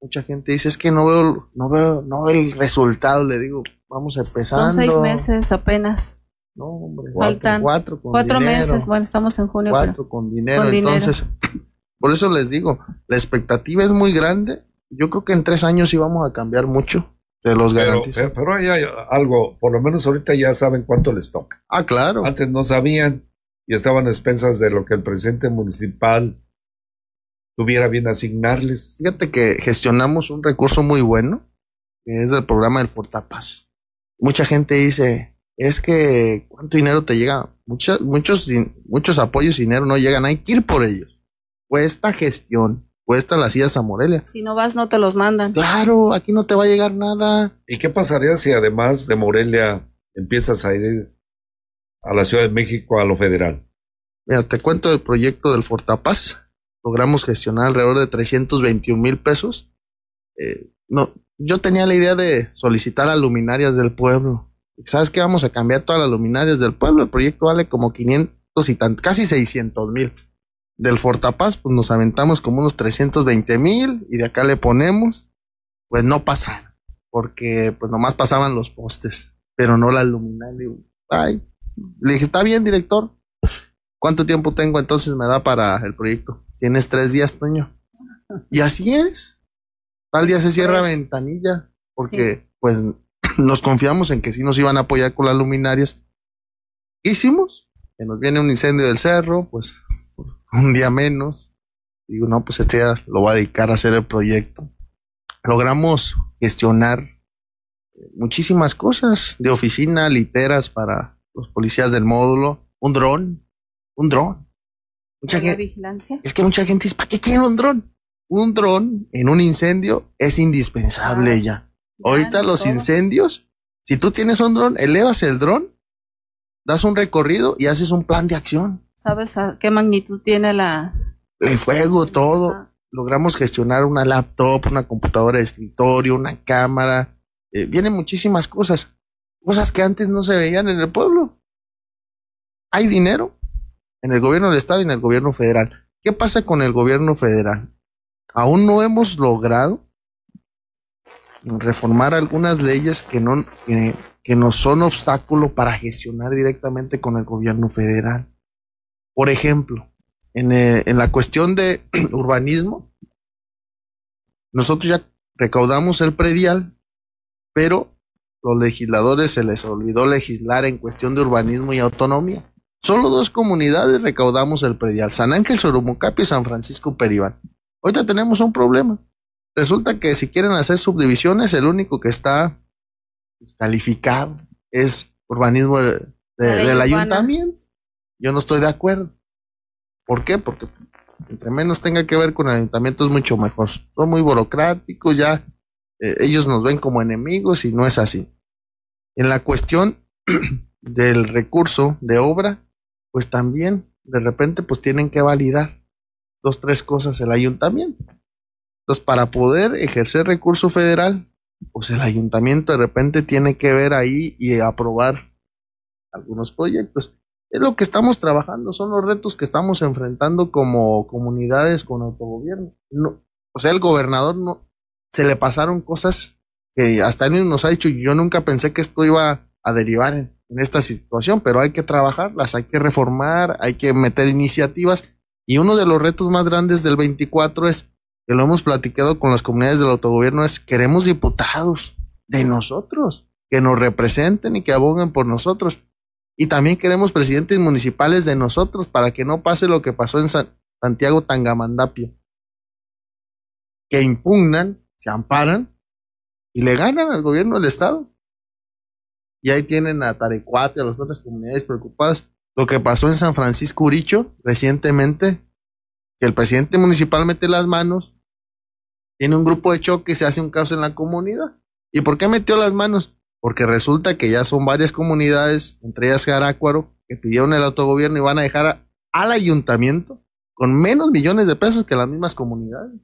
mucha gente dice, es que no veo, no veo, no veo el resultado, le digo, vamos empezando. Son seis meses apenas. No, hombre, Faltan cuatro, con cuatro meses, bueno, estamos en junio. Cuatro con, dinero. entonces, por eso les digo, la expectativa es muy grande, yo creo que en tres años íbamos a cambiar mucho. De los garantizo. Pero, hay algo, por lo menos ahorita ya saben cuánto les toca. Ah, claro. Antes no sabían y estaban a expensas de lo que el presidente municipal tuviera bien asignarles. Fíjate que gestionamos un recurso muy bueno, que es del programa del Fortapaz. Mucha gente dice, es que ¿cuánto dinero te llega? Muchos, muchos, muchos apoyos y dinero no llegan, hay que ir por ellos. Cuesta gestión, cuesta las idas a Morelia. Si no vas, no te los mandan. Claro, aquí no te va a llegar nada. ¿Y qué pasaría si además de Morelia empiezas a ir a la Ciudad de México a lo federal? Mira, te cuento el proyecto del Fortapaz. Logramos gestionar alrededor de 321 mil pesos. Eh, no, yo tenía la idea de solicitar a luminarias del pueblo. ¿Sabes qué? Vamos a cambiar todas las luminarias del pueblo. El proyecto vale como 500 y tan, casi 600 mil del Fortapaz, pues nos aventamos como unos 320 mil y de acá le ponemos, pues no pasaron, porque pues nomás pasaban los postes, pero no la luminaria. Ay, le dije, está bien, director. ¿Cuánto tiempo tengo entonces me da para el proyecto? Tienes tres días, Toño. Y así es. Tal día se cierra pues, ventanilla, porque pues nos confiamos en que sí nos iban a apoyar con las luminarias. ¿Qué hicimos? Que nos viene un incendio del cerro, pues un día menos. Digo, no, pues este día lo voy a dedicar a hacer el proyecto. Logramos gestionar muchísimas cosas de oficina, literas para los policías del módulo, un dron, un dron. Mucha gente, vigilancia? Es que mucha gente dice, ¿para qué quieren un dron? Un dron en un incendio es indispensable ah, ya. Ahorita los incendios, si tú tienes un dron, elevas el dron, das un recorrido y haces un plan de acción. ¿Sabes a qué magnitud tiene la... El fuego, todo. Logramos gestionar una laptop, una computadora de escritorio, una cámara. Eh, vienen muchísimas cosas. Cosas que antes no se veían en el pueblo. Hay dinero en el gobierno del Estado y en el gobierno federal. ¿Qué pasa con el gobierno federal? Aún no hemos logrado reformar algunas leyes que no, que, son obstáculo para gestionar directamente con el gobierno federal. Por ejemplo, eh, en, la cuestión de urbanismo, nosotros ya recaudamos el predial, pero los legisladores se les olvidó legislar en cuestión de urbanismo y autonomía. Solo dos comunidades recaudamos el predial, San Ángel Sorumucapi y San Francisco Peribán. Ahorita tenemos un problema. Resulta que si quieren hacer subdivisiones, el único que está calificado es urbanismo del ayuntamiento. Yo no estoy de acuerdo. ¿Por qué? Porque entre menos tenga que ver con el ayuntamiento es mucho mejor. Son muy burocráticos, ya eh, ellos nos ven como enemigos y no es así. En la cuestión del recurso de obra, pues también de repente pues tienen que validar dos, tres cosas el ayuntamiento. Entonces, para poder ejercer recurso federal, pues el ayuntamiento de repente tiene que ver ahí y aprobar algunos proyectos es lo que estamos trabajando, son los retos que estamos enfrentando como comunidades con autogobierno. No, o sea, el gobernador no se le pasaron cosas que hasta él nos ha dicho, yo nunca pensé que esto iba a derivar en, en esta situación, pero hay que trabajarlas, hay que reformar, hay que meter iniciativas. Y uno de los retos más grandes del 24 es, que lo hemos platicado con las comunidades del autogobierno, es queremos diputados de nosotros, que nos representen y que aboguen por nosotros. Y también queremos presidentes municipales de nosotros para que no pase lo que pasó en Santiago Tangamandapio. Que impugnan, se amparan y le ganan al gobierno del Estado. Y ahí tienen a Tarecuate, a las otras comunidades preocupadas. Lo que pasó en San Francisco Uricho recientemente, que el presidente municipal mete las manos, tiene un grupo de choque, se hace un caos en la comunidad. ¿Y por qué metió las manos? porque resulta que ya son varias comunidades, entre ellas Jarácuaro, que pidieron el autogobierno y van a dejar al ayuntamiento con menos millones de pesos que las mismas comunidades.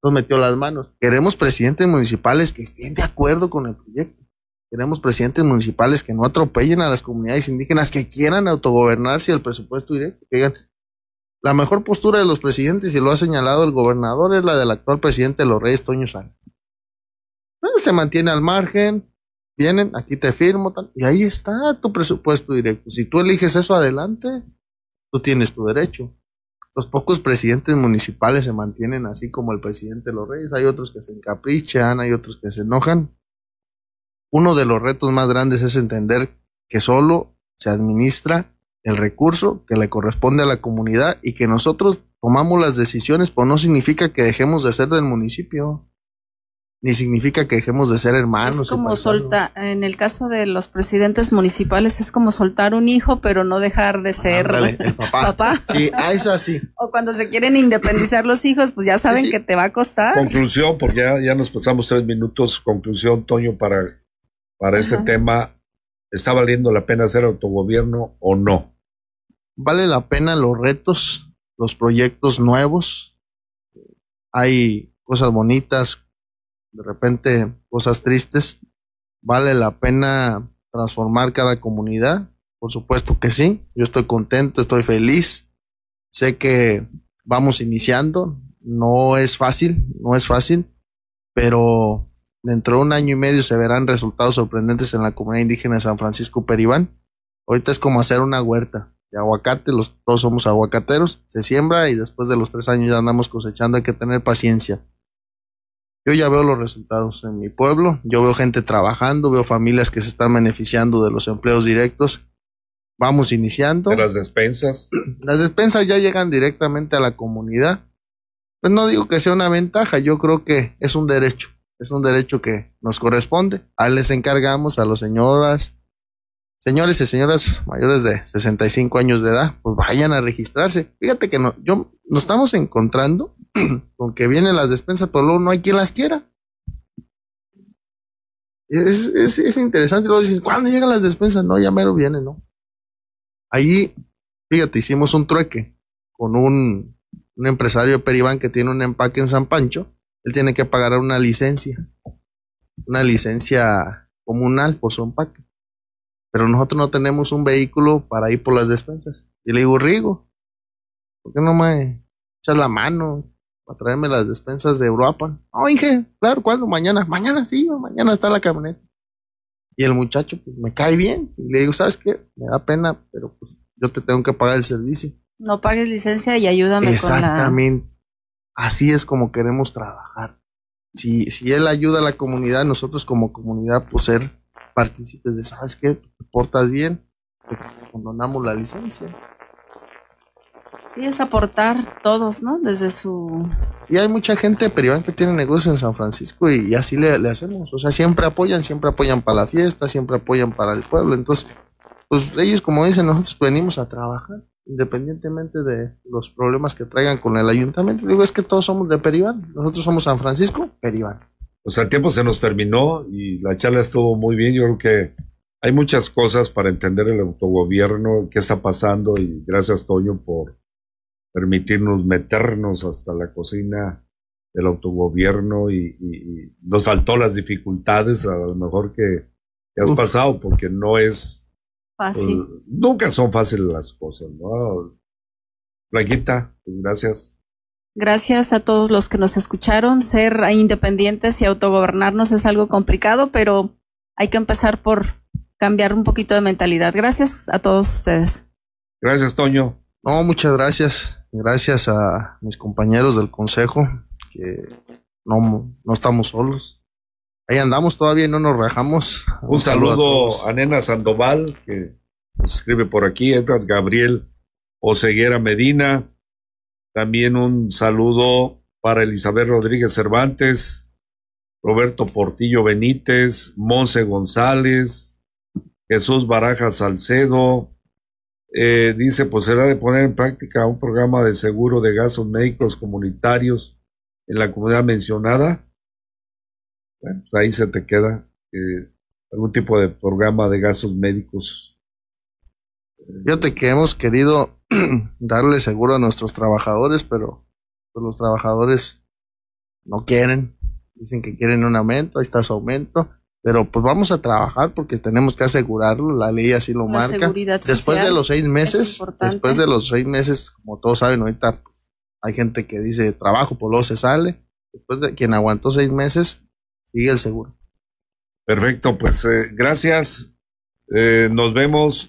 Nos metió las manos. Queremos presidentes municipales que estén de acuerdo con el proyecto. Queremos presidentes municipales que no atropellen a las comunidades indígenas que quieran autogobernarse el presupuesto directo. Que digan, la mejor postura de los presidentes, y lo ha señalado el gobernador, es la del actual presidente de los Reyes, Toño Sánchez se mantiene al margen, vienen, aquí te firmo, y ahí está tu presupuesto directo. Si tú eliges eso adelante, tú tienes tu derecho. Los pocos presidentes municipales se mantienen así como el presidente de los reyes, hay otros que se encaprichan, hay otros que se enojan. Uno de los retos más grandes es entender que solo se administra el recurso que le corresponde a la comunidad y que nosotros tomamos las decisiones, pero no significa que dejemos de ser del municipio. ni significa que dejemos de ser hermanos. Es como soltar, en el caso de los presidentes municipales, es como soltar un hijo, pero no dejar de ser papá. Sí, a eso sí. O cuando se quieren independizar los hijos, pues ya saben que te va a costar. Conclusión, porque ya, ya nos pasamos tres minutos. Conclusión, Toño, para, para ese tema. ¿Está valiendo la pena hacer autogobierno o no? Vale la pena los retos, los proyectos nuevos. Hay cosas bonitas, de repente cosas tristes. ¿Vale la pena transformar cada comunidad? Por supuesto que sí. Yo estoy contento, estoy feliz. Sé que vamos iniciando. No es fácil, no es fácil, pero dentro de un año y medio se verán resultados sorprendentes en la comunidad indígena de San Francisco Peribán. Ahorita es como hacer una huerta de aguacate, los, todos somos aguacateros, se siembra y después de los tres años ya andamos cosechando, hay que tener paciencia. Yo ya veo los resultados en mi pueblo, yo veo gente trabajando, veo familias que se están beneficiando de los empleos directos. Vamos iniciando. ¿De las despensas? Las despensas ya llegan directamente a la comunidad. Pues no digo que sea una ventaja, yo creo que es un derecho, es un derecho que nos corresponde. A les encargamos, a las señoras, señores y señoras mayores de 65 años de edad, pues vayan a registrarse. Fíjate que no, yo nos estamos encontrando con que vienen las despensas, pero luego no hay quien las quiera. Es, es, interesante, luego dicen, ¿cuándo llegan las despensas? No, ya mero viene, ¿no? Ahí, fíjate, hicimos un trueque con un, un empresario de Peribán que tiene un empaque en San Pancho. Él tiene que pagar una licencia, una licencia comunal por su empaque. Pero nosotros no tenemos un vehículo para ir por las despensas. Y le digo, Rigo, ¿por qué no me echas la mano? a traerme las despensas de Europa. No, Inge, claro, ¿cuándo? Mañana. Mañana sí, mañana está la camioneta. Y el muchacho, pues me cae bien. Y le digo, ¿sabes qué? Me da pena, pero pues yo te tengo que pagar el servicio. No pagues licencia y ayúdame con la. Exactamente. Así es como queremos trabajar. Si, si él ayuda a la comunidad, nosotros como comunidad, pues ser partícipes de, ¿sabes qué? Te portas bien, te condonamos la licencia. Sí, es aportar todos, ¿no? Desde su... Y hay mucha gente privada que tiene negocio en San Francisco y, así le, hacemos. O sea, siempre apoyan, siempre apoyan para la fiesta, siempre apoyan para el pueblo. Entonces, pues ellos, como dicen, nosotros venimos a trabajar, independientemente de los problemas que traigan con el ayuntamiento. Digo, es que todos somos de Peribán. Nosotros somos San Francisco, Peribán. Pues el tiempo se nos terminó y la charla estuvo muy bien. Yo creo que hay muchas cosas para entender el autogobierno, qué está pasando y gracias Toño por permitirnos meternos hasta la cocina del autogobierno y, nos faltó las dificultades a lo mejor que, has pasado porque no es fácil. Pues, nunca son fáciles las cosas, ¿no? Blanquita, pues gracias. Gracias a todos los que nos escucharon. Ser independientes y autogobernarnos es algo complicado, pero hay que empezar por cambiar un poquito de mentalidad. Gracias a todos ustedes. Gracias, Toño. No, muchas gracias gracias a mis compañeros del consejo, que no, no estamos solos. Ahí andamos todavía y no nos rajamos. Un, saludo, a, Nena Sandoval, que nos escribe por aquí, Edgar Gabriel Oseguera Medina. También un saludo para Elizabeth Rodríguez Cervantes, Roberto Portillo Benítez, Monse González, Jesús Baraja Salcedo, eh, dice, pues será de poner en práctica un programa de seguro de gastos médicos comunitarios en la comunidad mencionada. Bueno, pues ahí se te queda eh, algún tipo de programa de gastos médicos. Fíjate que hemos querido darle seguro a nuestros trabajadores, pero pues, los trabajadores no quieren. Dicen que quieren un aumento, ahí está su aumento. Pero pues vamos a trabajar porque tenemos que asegurarlo, la ley así lo marca. Después de los seis meses, después de los seis meses, como todos saben, ahorita hay gente que dice trabajo, pues luego se sale. Después de quien aguantó seis meses, sigue el seguro. Perfecto, pues eh, gracias. Eh, nos vemos